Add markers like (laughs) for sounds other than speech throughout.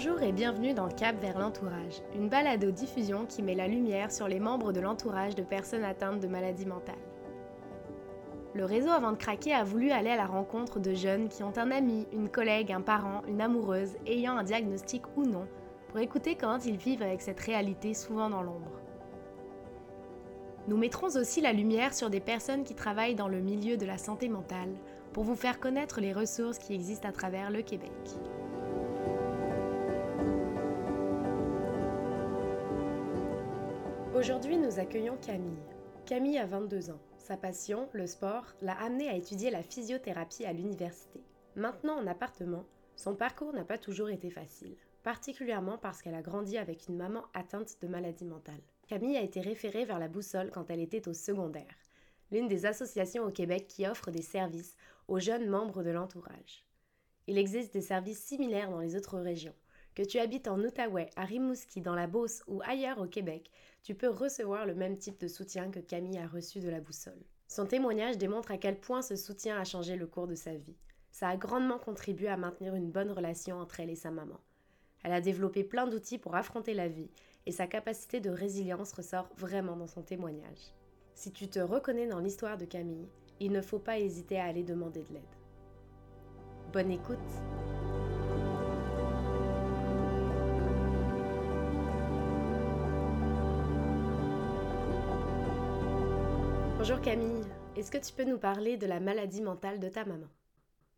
Bonjour et bienvenue dans Cap vers l'entourage, une balado-diffusion qui met la lumière sur les membres de l'entourage de personnes atteintes de maladies mentales. Le réseau Avant de craquer a voulu aller à la rencontre de jeunes qui ont un ami, une collègue, un parent, une amoureuse ayant un diagnostic ou non, pour écouter comment ils vivent avec cette réalité souvent dans l'ombre. Nous mettrons aussi la lumière sur des personnes qui travaillent dans le milieu de la santé mentale pour vous faire connaître les ressources qui existent à travers le Québec. Aujourd'hui, nous accueillons Camille. Camille a 22 ans. Sa passion, le sport, l'a amenée à étudier la physiothérapie à l'université. Maintenant en appartement, son parcours n'a pas toujours été facile, particulièrement parce qu'elle a grandi avec une maman atteinte de maladie mentale. Camille a été référée vers la boussole quand elle était au secondaire, l'une des associations au Québec qui offre des services aux jeunes membres de l'entourage. Il existe des services similaires dans les autres régions, que tu habites en Outaouais, à Rimouski, dans la Beauce ou ailleurs au Québec, tu peux recevoir le même type de soutien que Camille a reçu de la boussole. Son témoignage démontre à quel point ce soutien a changé le cours de sa vie. Ça a grandement contribué à maintenir une bonne relation entre elle et sa maman. Elle a développé plein d'outils pour affronter la vie et sa capacité de résilience ressort vraiment dans son témoignage. Si tu te reconnais dans l'histoire de Camille, il ne faut pas hésiter à aller demander de l'aide. Bonne écoute Bonjour Camille, est-ce que tu peux nous parler de la maladie mentale de ta maman?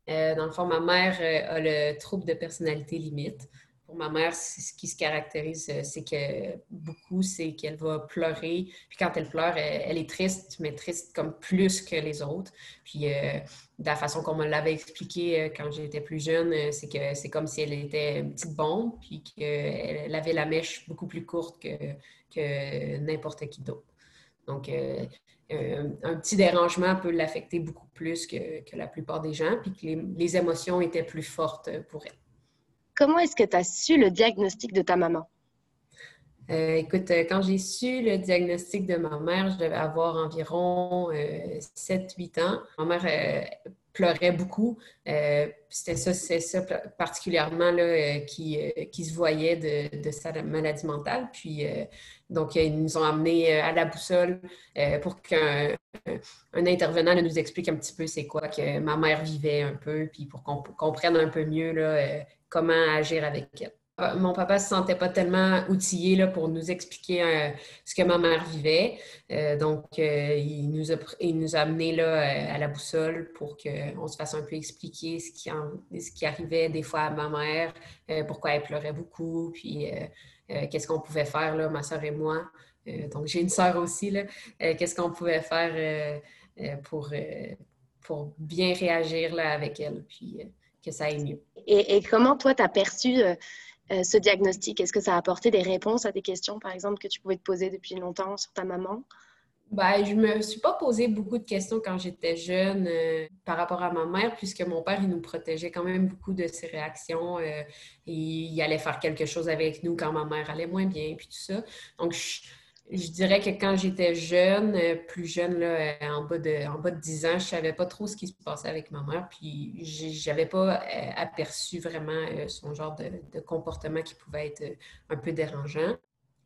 Euh, dans le fond, ma mère euh, a le trouble de personnalité limite. Pour ma mère, ce qui se caractérise, euh, c'est que beaucoup, c'est qu'elle va pleurer. Puis quand elle pleure, elle, est triste, mais triste comme plus que les autres. Puis de la façon qu'on me l'avait expliqué quand j'étais plus jeune, c'est que c'est comme si elle était une petite bombe, puis qu'elle avait la mèche beaucoup plus courte que, n'importe qui d'autre. Donc, un petit dérangement peut l'affecter beaucoup plus que, la plupart des gens, puis que les, émotions étaient plus fortes pour elle. Comment est-ce que tu as su le diagnostic de ta maman? Euh, écoute, euh, quand j'ai su le diagnostic de ma mère, je devais avoir environ 7-8 ans. Ma mère pleurait beaucoup. Euh, c'était ça, c'est ça particulièrement là, euh, qui, euh, qui, se voyait de, sa maladie mentale. Puis, donc, ils nous ont amenés à la boussole pour qu'un un intervenant nous explique un petit peu c'est quoi que ma mère vivait un peu, puis pour qu'on comprenne un peu mieux là, comment agir avec elle. Mon papa se sentait pas tellement outillé là, pour nous expliquer euh, ce que ma mère vivait. Euh, donc, euh, il, nous a, il nous a amenés là, à la boussole pour qu'on se fasse un peu expliquer ce qui, ce qui arrivait des fois à ma mère, pourquoi elle pleurait beaucoup, puis qu'est-ce qu'on pouvait faire, là, ma soeur et moi. donc, j'ai une soeur aussi. qu'est-ce qu'on pouvait faire pour, pour bien réagir là, avec elle, puis que ça aille mieux. Et, et comment toi, tu as perçu euh, ce diagnostic? Est-ce que ça a apporté des réponses à des questions, par exemple, que tu pouvais te poser depuis longtemps sur ta maman? Ben, je me suis pas posé beaucoup de questions quand j'étais jeune euh, par rapport à ma mère, puisque mon père, il nous protégeait quand même beaucoup de ses réactions. Euh, il allait faire quelque chose avec nous quand ma mère allait moins bien, puis tout ça. Donc, je, je dirais que quand j'étais jeune, euh, plus jeune, là, euh, en, bas de, en bas de 10 ans, je ne savais pas trop ce qui se passait avec ma mère. Puis, je n'avais pas euh, aperçu vraiment son genre de, comportement qui pouvait être un peu dérangeant.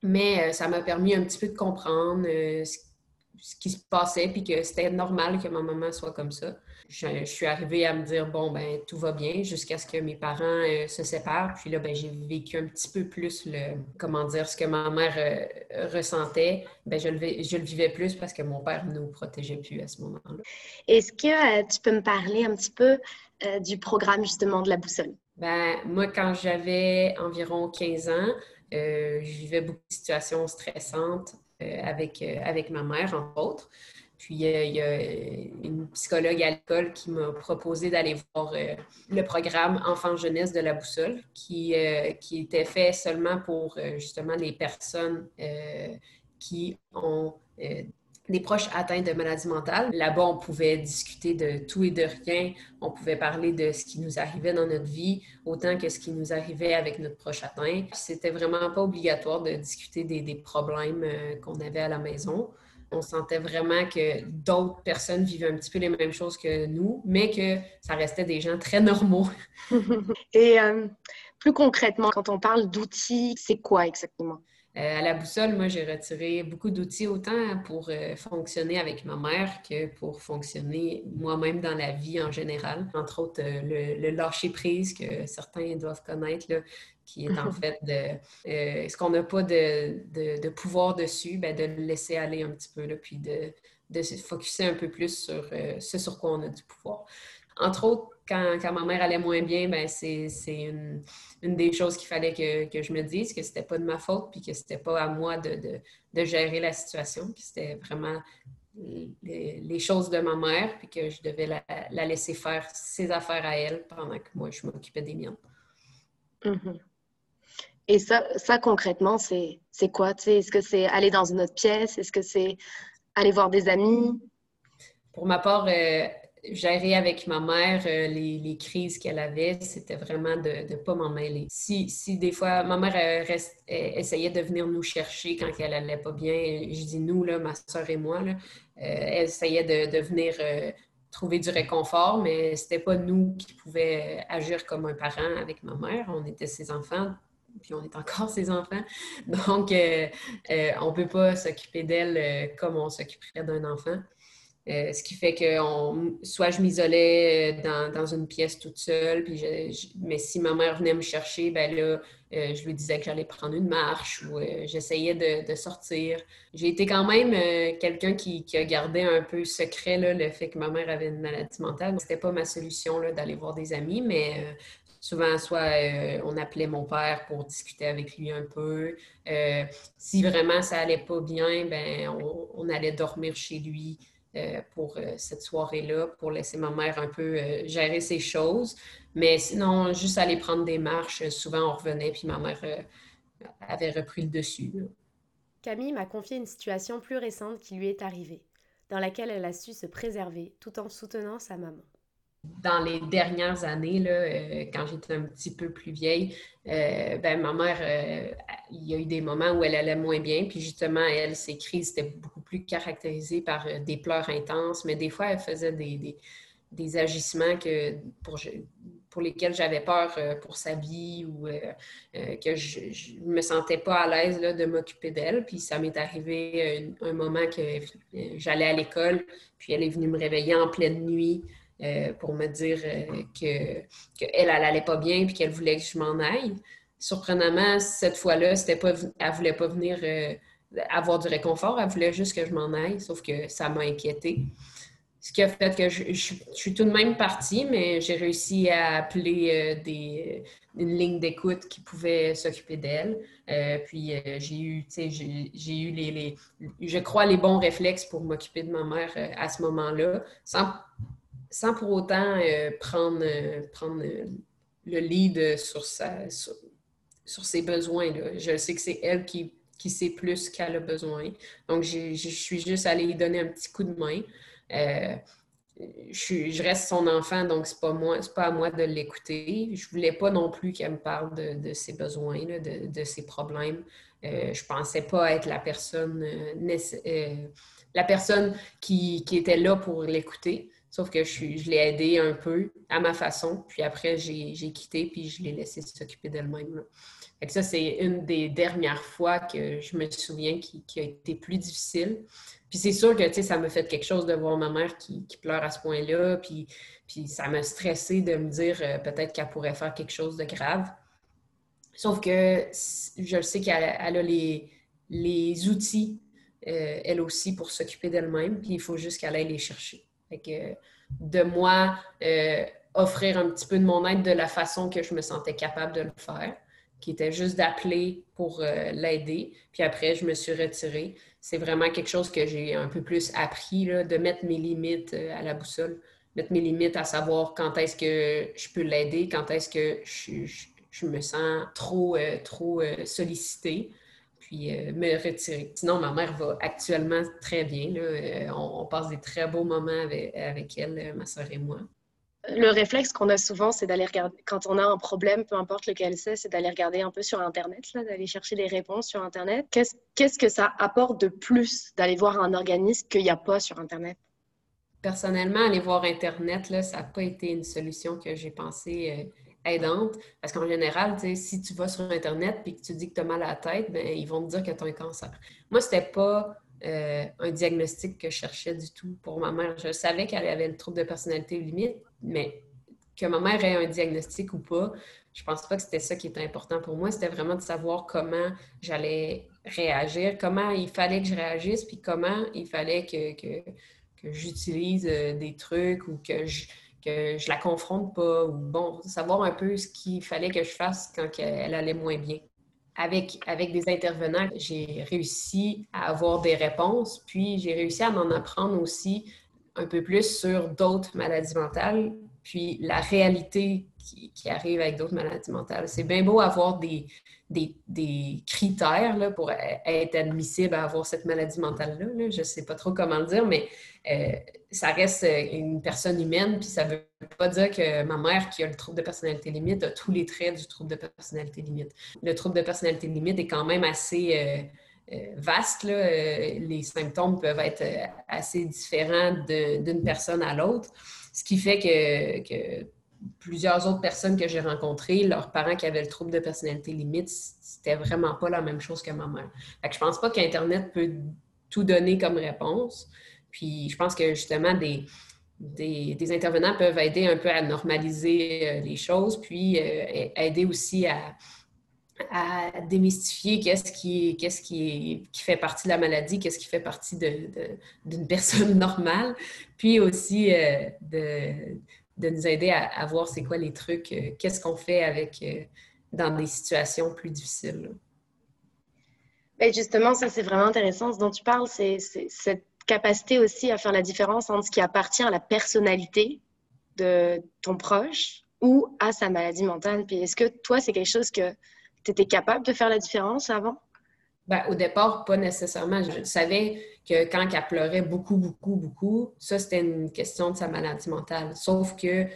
Mais ça m'a permis un petit peu de comprendre ce ce qui se passait, puis que c'était normal que ma maman soit comme ça. Je, suis arrivée à me dire, bon, ben tout va bien, jusqu'à ce que mes parents euh, se séparent. Puis là, ben, j'ai vécu un petit peu plus le, comment dire, ce que ma mère euh, ressentait. Ben, je, le, je le vivais plus parce que mon père ne nous protégeait plus à ce moment-là. Est-ce que euh, tu peux me parler un petit peu du programme justement de la boussole? Ben, moi, quand j'avais environ 15 ans, je vivais beaucoup de situations stressantes avec, avec ma mère, entre autres. Puis il y a une psychologue à l'école qui m'a proposé d'aller voir euh, le programme Enfants-Jeunesse de la Boussole, qui, était fait seulement pour justement les personnes qui ont des proches atteints de maladies mentales. Là-bas, on pouvait discuter de tout et de rien. On pouvait parler de ce qui nous arrivait dans notre vie, autant que ce qui nous arrivait avec notre proche atteint. C'était vraiment pas obligatoire de discuter des, problèmes euh, qu'on avait à la maison. On sentait vraiment que d'autres personnes vivaient un petit peu les mêmes choses que nous, mais que ça restait des gens très normaux. (laughs) et euh, Plus concrètement, quand on parle d'outils, c'est quoi exactement? Euh, à la boussole, moi, j'ai retiré beaucoup d'outils, autant pour euh, fonctionner avec ma mère que pour fonctionner moi-même dans la vie en général. Entre autres, euh, le, lâcher-prise que certains doivent connaître, là, qui est en fait de ce qu'on n'a pas de, de, pouvoir dessus, bien, de le laisser aller un petit peu, là, puis de, de se focuser un peu plus sur ce sur quoi on a du pouvoir. Entre autres, quand, ma mère allait moins bien, ben c'est une, des choses qu'il fallait que, je me dise, que c'était pas de ma faute, puis que c'était pas à moi de, gérer la situation, que c'était vraiment les, choses de ma mère, puis que je devais la, laisser faire ses affaires à elle pendant que moi, je m'occupais des miennes. Mm-hmm. Et ça, ça concrètement, c'est quoi? Est-ce que c'est aller dans une autre pièce? Est-ce que c'est aller voir des amis? Pour ma part, euh, gérer avec ma mère euh, les, crises qu'elle avait, c'était vraiment de ne pas m'en mêler. Si, si, des fois, ma mère reste, essayait de venir nous chercher quand elle n'allait pas bien, je dis nous, là, ma soeur et moi, là, euh, elle essayait de, venir euh, trouver du réconfort, mais c'était pas nous qui pouvions agir comme un parent avec ma mère. On était ses enfants, puis on est encore (laughs) ses enfants. Donc, on ne peut pas s'occuper d'elle comme on s'occuperait d'un enfant. Euh, ce qui fait que soit je m'isolais euh, dans, une pièce toute seule, mais si ma mère venait me chercher, ben là, euh, je lui disais que j'allais prendre une marche ou j'essayais de, sortir. J'ai été quand même quelqu'un qui, a gardé un peu secret le fait que ma mère avait une maladie mentale. C'était pas ma solution d'aller voir des amis, mais souvent, soit on appelait mon père pour discuter avec lui un peu. si vraiment ça allait pas bien, ben on allait dormir chez lui. Euh, pour euh, cette soirée-là, pour laisser ma mère un peu euh, gérer ses choses. Mais sinon, juste aller prendre des marches, souvent on revenait, puis ma mère avait repris le dessus. Camille m'a confié une situation plus récente qui lui est arrivée, dans laquelle elle a su se préserver tout en soutenant sa maman dans les dernières années, là, euh, quand j'étais un petit peu plus vieille, euh, ben, ma mère, euh, il y a eu des moments où elle allait moins bien. Puis justement, elle, ses crises étaient beaucoup plus caractérisées par des pleurs intenses, mais des fois, elle faisait des, des, agissements que pour, pour lesquels j'avais peur pour sa vie ou que je ne me sentais pas à l'aise de m'occuper d'elle. Puis ça m'est arrivé un, un moment que j'allais à l'école, puis elle est venue me réveiller en pleine nuit. Euh, pour me dire euh, qu'elle, elle n'allait pas bien puis qu'elle voulait que je m'en aille. Surprenamment, cette fois-là, c'était pas, elle ne voulait pas venir euh, avoir du réconfort, elle voulait juste que je m'en aille, sauf que ça m'a inquiétée. Ce qui a fait que je, suis tout de même partie, mais j'ai réussi à appeler des, une ligne d'écoute qui pouvait s'occuper d'elle. puis j'ai eu, j'ai, eu les, les, je crois, les bons réflexes pour m'occuper de ma mère à ce moment-là, sans sans pour autant euh, prendre, euh, prendre euh, le lead sur, sa, sur, ses besoins. Je sais que c'est elle qui, qui sait plus qu'elle a besoin. Donc, je suis juste allée lui donner un petit coup de main. je, reste son enfant, donc c'est pas pas à moi de l'écouter. Je voulais pas non plus qu'elle me parle de, ses besoins, de, de, ses problèmes. je pensais pas être la personne, la personne qui, qui, était là pour l'écouter. Sauf que je, l'ai aidée un peu à ma façon. Puis après, j'ai quitté, puis je l'ai laissé s'occuper d'elle-même. Ça, c'est une des dernières fois que je me souviens qui, a été plus difficile. Puis c'est sûr que ça me fait quelque chose de voir ma mère qui, pleure à ce point-là. Puis, ça m'a stressé de me dire euh, peut-être qu'elle pourrait faire quelque chose de grave. Sauf que je sais qu'elle a les, les outils, euh, elle aussi, pour s'occuper d'elle-même. Puis il faut juste qu'elle aille les chercher que de moi, euh, offrir un petit peu de mon aide de la façon que je me sentais capable de le faire, qui était juste d'appeler pour euh, l'aider. Puis après, je me suis retirée. C'est vraiment quelque chose que j'ai un peu plus appris, de mettre mes limites euh, à la boussole, mettre mes limites à savoir quand est-ce que je peux l'aider, quand est-ce que je, me sens trop, trop sollicitée puis euh, me retirer. Sinon, ma mère va actuellement très bien. Euh, on, passe des très beaux moments avec, elle, euh, ma soeur et moi. Le réflexe qu'on a souvent, c'est d'aller regarder, quand on a un problème, peu importe lequel c'est, c'est d'aller regarder un peu sur Internet, d'aller chercher des réponses sur Internet. Qu'est-ce que ça apporte de plus d'aller voir un organisme qu'il n'y a pas sur Internet? Personnellement, aller voir Internet, là, ça n'a pas été une solution que j'ai pensé aidante. Parce qu'en général, si tu vas sur Internet et que tu dis que tu as mal à la tête, ben, ils vont te dire que tu as un cancer. Moi, c'était pas euh, un diagnostic que je cherchais du tout pour ma mère. Je savais qu'elle avait le trouble de personnalité limite, mais que ma mère ait un diagnostic ou pas, je pense pas que c'était ça qui était important pour moi. C'était vraiment de savoir comment j'allais réagir, comment il fallait que je réagisse, puis comment il fallait que j'utilise euh, des trucs ou que je, que je la confronte pas, ou bon, savoir un peu ce qu'il fallait que je fasse quand elle allait moins bien. Avec, avec des intervenants, j'ai réussi à avoir des réponses, puis j'ai réussi à m'en apprendre aussi un peu plus sur d'autres maladies mentales, puis la réalité qui, arrive avec d'autres maladies mentales. C'est bien beau avoir des, critères pour être admissible à avoir cette maladie mentale-là. Je ne sais pas trop comment le dire, mais euh, ça reste une personne humaine, puis ça ne veut pas dire que ma mère qui a le trouble de personnalité limite a tous les traits du trouble de personnalité limite. Le trouble de personnalité limite est quand même assez... Euh, euh, vaste. les symptômes peuvent être assez différents d'une personne à l'autre, ce qui fait que plusieurs autres personnes que j'ai rencontrées, leurs parents qui avaient le trouble de personnalité limite, c'était vraiment pas la même chose que ma mère. Fait que je pense pas qu'Internet peut tout donner comme réponse. Puis je pense que justement, des, intervenants peuvent aider un peu à normaliser euh, les choses, puis euh, aider aussi à, à démystifier qu'est-ce qui, qu'est-ce qui, fait partie de la maladie, qu'est-ce qui fait partie d'une personne (laughs) normale, puis aussi euh, de, de nous aider à, voir c'est quoi les trucs, euh, qu'est-ce qu'on fait avec euh, dans des situations plus difficiles. Ben, justement, ça c'est vraiment intéressant. Ce dont tu parles, c'est cette capacité aussi à faire la différence entre ce qui appartient à la personnalité de ton proche ou à sa maladie mentale. Puis est-ce que toi, c'est quelque chose que tu étais capable de faire la différence avant? Ben, au départ, pas nécessairement. Je savais que quand elle pleurait beaucoup, beaucoup, beaucoup, ça, c'était une question de sa maladie mentale. Sauf que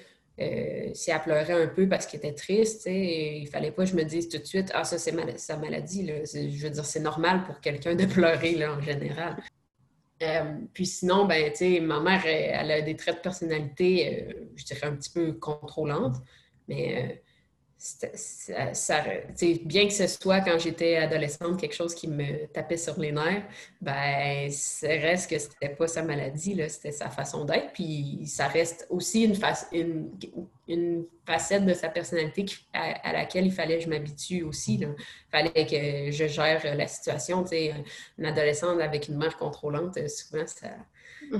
euh, si elle pleurait un peu parce qu'elle était triste, il fallait pas que je me dise tout de suite Ah, ça, c'est sa maladie. Là. Je veux dire, c'est normal pour quelqu'un de (laughs) pleurer là, en général. Euh, puis sinon, ben, ma mère, elle, a des traits de personnalité, euh, je dirais, un petit peu contrôlantes, mais bien que ce soit quand j'étais adolescente quelque chose qui me tapait sur les nerfs, ben ça reste que c'était pas sa maladie, c'était sa façon d'être. Puis ça reste aussi une, une, une, facette de sa personnalité à, laquelle il fallait que je m'habitue aussi. Il fallait que je gère la situation. Une adolescente avec une mère contrôlante, souvent ça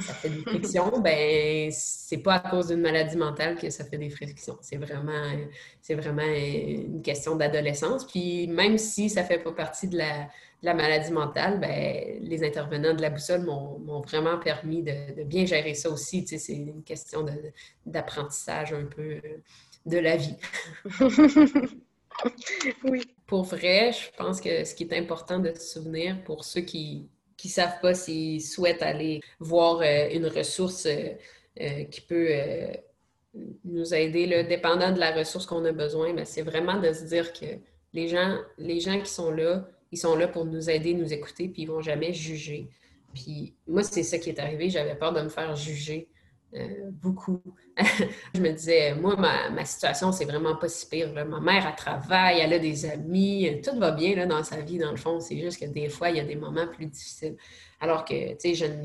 ça fait des frictions, ben c'est pas à cause d'une maladie mentale que ça fait des frictions. C'est vraiment, c'est vraiment une question d'adolescence. Puis même si ça fait pas partie de la, maladie mentale, ben, les intervenants de la boussole m'ont vraiment permis de, bien gérer ça aussi. Tu sais, c'est une question d'apprentissage un peu de la vie. (laughs) oui. Pour vrai, je pense que ce qui est important de se souvenir pour ceux qui, qui ne savent pas s'ils souhaitent aller voir euh, une ressource euh, euh, qui peut nous aider, là, dépendant de la ressource qu'on a besoin, mais c'est vraiment de se dire que les gens, les gens qui sont là, ils sont là pour nous aider, nous écouter, puis ils ne vont jamais juger. Puis moi, c'est ça qui est arrivé. J'avais peur de me faire juger euh, beaucoup. (laughs) je me disais, moi, ma, situation, c'est vraiment pas si pire. Ma mère, elle travaille, elle a des amis, tout va bien dans sa vie, dans le fond. C'est juste que des fois, il y a des moments plus difficiles. Alors que, tu sais, j'en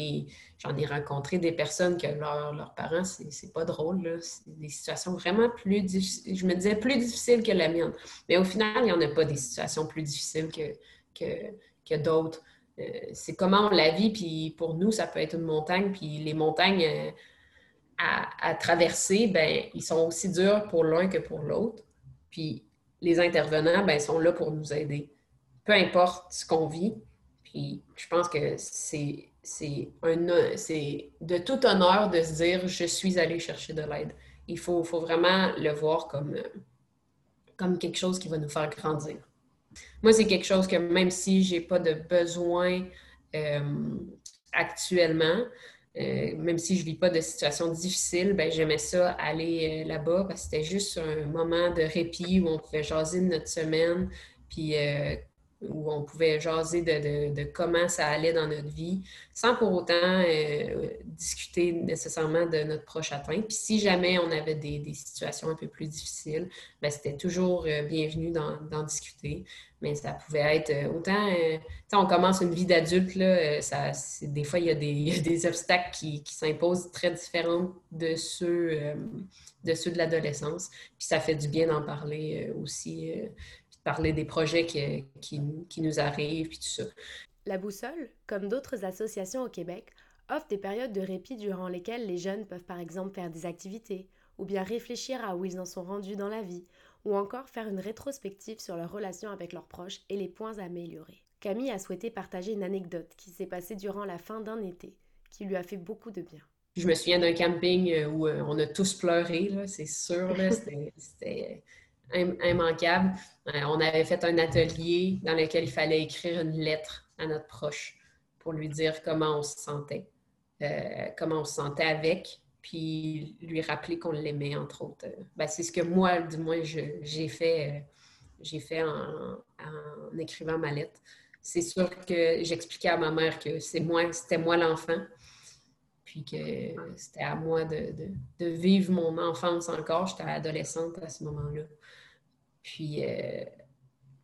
ai, rencontré des personnes que leurs parents, c'est pas drôle. C'est des situations vraiment plus difficiles. Je me disais plus difficiles que la mienne. Mais au final, il n'y en a pas des situations plus difficiles que, d'autres. Euh, c'est comment on la vit, puis pour nous, ça peut être une montagne, puis les montagnes, euh, à, traverser, ben, ils sont aussi durs pour l'un que pour l'autre. Puis les intervenants, ben, sont là pour nous aider. Peu importe ce qu'on vit. Puis je pense que c'est, de tout honneur de se dire je suis allé chercher de l'aide. Il faut, faut vraiment le voir comme, comme quelque chose qui va nous faire grandir. Moi, c'est quelque chose que même si je n'ai pas de besoin euh, actuellement, euh, même si je ne vis pas de situation difficile, ben, j'aimais ça aller euh, là-bas parce que c'était juste un moment de répit où on pouvait jaser de notre semaine, puis euh, où on pouvait jaser de, comment ça allait dans notre vie, sans pour autant euh, discuter nécessairement de notre proche atteint. Puis si jamais on avait des, situations un peu plus difficiles, ben, c'était toujours euh, bienvenu d'en discuter. Mais ça pouvait être euh, autant, on commence une vie d'adulte, des fois (laughs) il y a des, obstacles qui, qui s'imposent très différents de ceux, de ceux de l'adolescence. Puis ça fait du bien d'en parler aussi parler des projets qui, qui, nous arrivent, puis tout ça. La Boussole, comme d'autres associations au Québec, offre des périodes de répit durant lesquelles les jeunes peuvent par exemple faire des activités, ou bien réfléchir à où ils en sont rendus dans la vie, ou encore faire une rétrospective sur leur relation avec leurs proches et les points à améliorer. Camille a souhaité partager une anecdote qui s'est passée durant la fin d'un été, qui lui a fait beaucoup de bien. Je me souviens d'un camping où euh, on a tous pleuré, c'est sûr. (laughs) C'était immanquable. Euh, on avait fait un atelier dans lequel il fallait écrire une lettre à notre proche pour lui dire comment on se sentait, euh, comment on se sentait avec, puis lui rappeler qu'on l'aimait, entre autres. Ben, c'est ce que moi, du moins, j'ai fait, j'ai fait en, écrivant ma lettre. C'est sûr que j'expliquais à ma mère que moi, c'était moi l'enfant, puis que c'était à moi de, vivre mon enfance encore. J'étais adolescente à ce moment-là. Puis euh,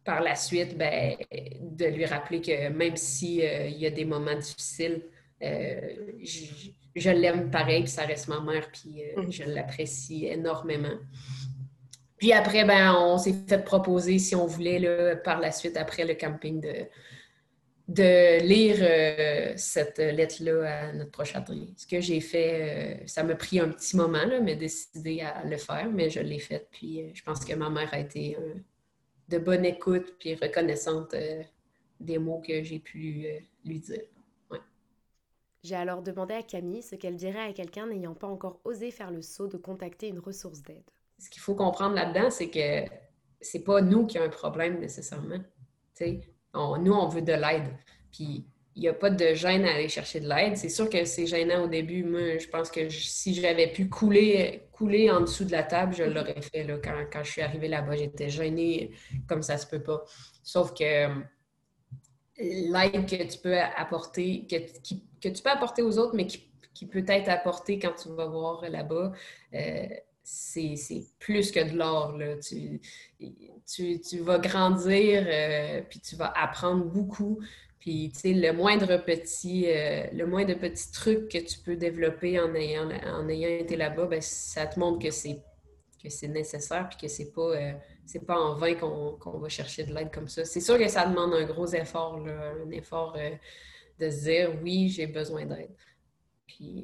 par la suite, ben, de lui rappeler que même s'il euh, y a des moments difficiles, euh, je, l'aime pareil, puis ça reste ma mère, puis mm. je l'apprécie énormément. Puis après, ben, on s'est fait proposer, si on voulait, là, par la suite, après le camping, de, de lire cette lettre-là à notre prochain atelier. Ce que j'ai fait, ça m'a pris un petit moment, là, mais décidé à le faire, mais je l'ai fait. Puis je pense que ma mère a été de bonne écoute puis reconnaissante euh, des mots que j'ai pu euh, lui dire. J'ai alors demandé à Camille ce qu'elle dirait à quelqu'un n'ayant pas encore osé faire le saut de contacter une ressource d'aide. Ce qu'il faut comprendre là-dedans, c'est que c'est pas nous qui avons un problème nécessairement. Nous, on veut de l'aide. Puis il n'y a pas de gêne à aller chercher de l'aide. C'est sûr que c'est gênant au début. Moi, je pense que si j'avais pu couler, couler en dessous de la table, je l'aurais fait. Là. Quand, je suis arrivée là-bas, j'étais gênée comme ça se peut pas. Sauf que l'aide que tu peux apporter, que, tu peux apporter aux autres, mais qui, peut être apportée quand tu vas voir là-bas, euh, c'est plus que de l'or. Tu, vas grandir, euh, puis tu vas apprendre beaucoup. Puis, tu sais, le moindre petit, euh, le moindre petit truc que tu peux développer en ayant, été là-bas, ben, ça te montre que c'est nécessaire puis que c'est pas euh, pas en vain qu'on va chercher de l'aide comme ça. C'est sûr que ça demande un gros effort, un effort de se dire oui, j'ai besoin d'aide.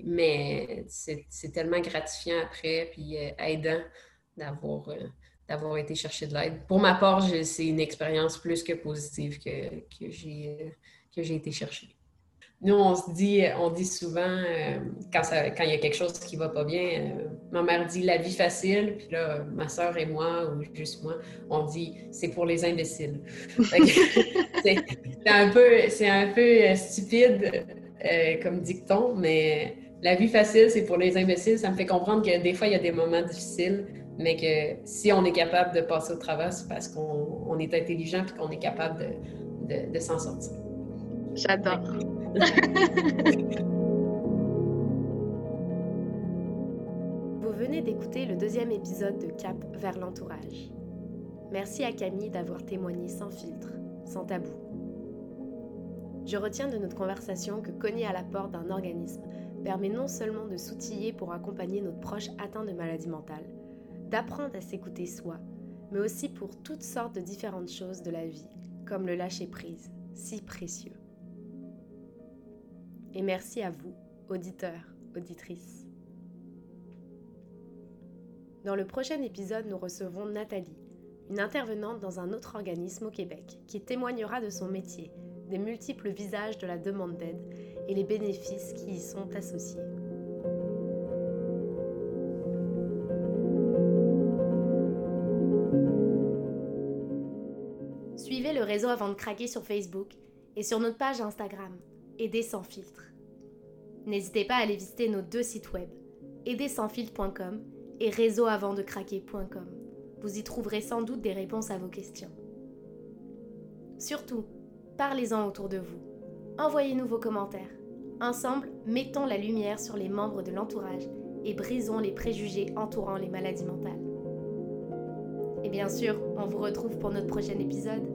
Mais c'est tellement gratifiant après, puis aidant d'avoir d'avoir été chercher de l'aide. Pour ma part, c'est une expérience plus que positive que, que j'ai été chercher. Nous, on se dit, on dit souvent, euh, quand, quand il y a quelque chose qui va pas bien, euh, ma mère dit la vie facile, puis là, ma soeur et moi, ou juste moi, on dit c'est pour les imbéciles. (laughs) c'est un peu, un peu euh, comme dicton, mais la vie facile, c'est pour les imbéciles. Ça me fait comprendre que des fois, il y a des moments difficiles, mais que si on est capable de passer au travers, c'est parce qu'on est intelligent et qu'on est capable de, de, s'en sortir. J'adore. (laughs) Vous venez d'écouter le deuxième épisode de Cap vers l'entourage. Merci à Camille d'avoir témoigné sans filtre, sans tabou. Je retiens de notre conversation que cogner à la porte d'un organisme permet non seulement de s'outiller pour accompagner notre proche atteint de maladie mentale, d'apprendre à s'écouter soi, mais aussi pour toutes sortes de différentes choses de la vie, comme le lâcher-prise, si précieux. Et merci à vous, auditeurs, auditrices. Dans le prochain épisode, nous recevons Nathalie, une intervenante dans un autre organisme au Québec, qui témoignera de son métier, des multiples visages de la demande d'aide et les bénéfices qui y sont associés. Suivez le réseau avant de craquer sur Facebook et sur notre page Instagram, Aider sans filtre. N'hésitez pas à aller visiter nos deux sites web, aidersansfiltre.com et réseauavantdecraquer.com. Vous y trouverez sans doute des réponses à vos questions. Surtout, Parlez-en autour de vous. Envoyez-nous vos commentaires. Ensemble, mettons la lumière sur les membres de l'entourage et brisons les préjugés entourant les maladies mentales. Et bien sûr, on vous retrouve pour notre prochain épisode.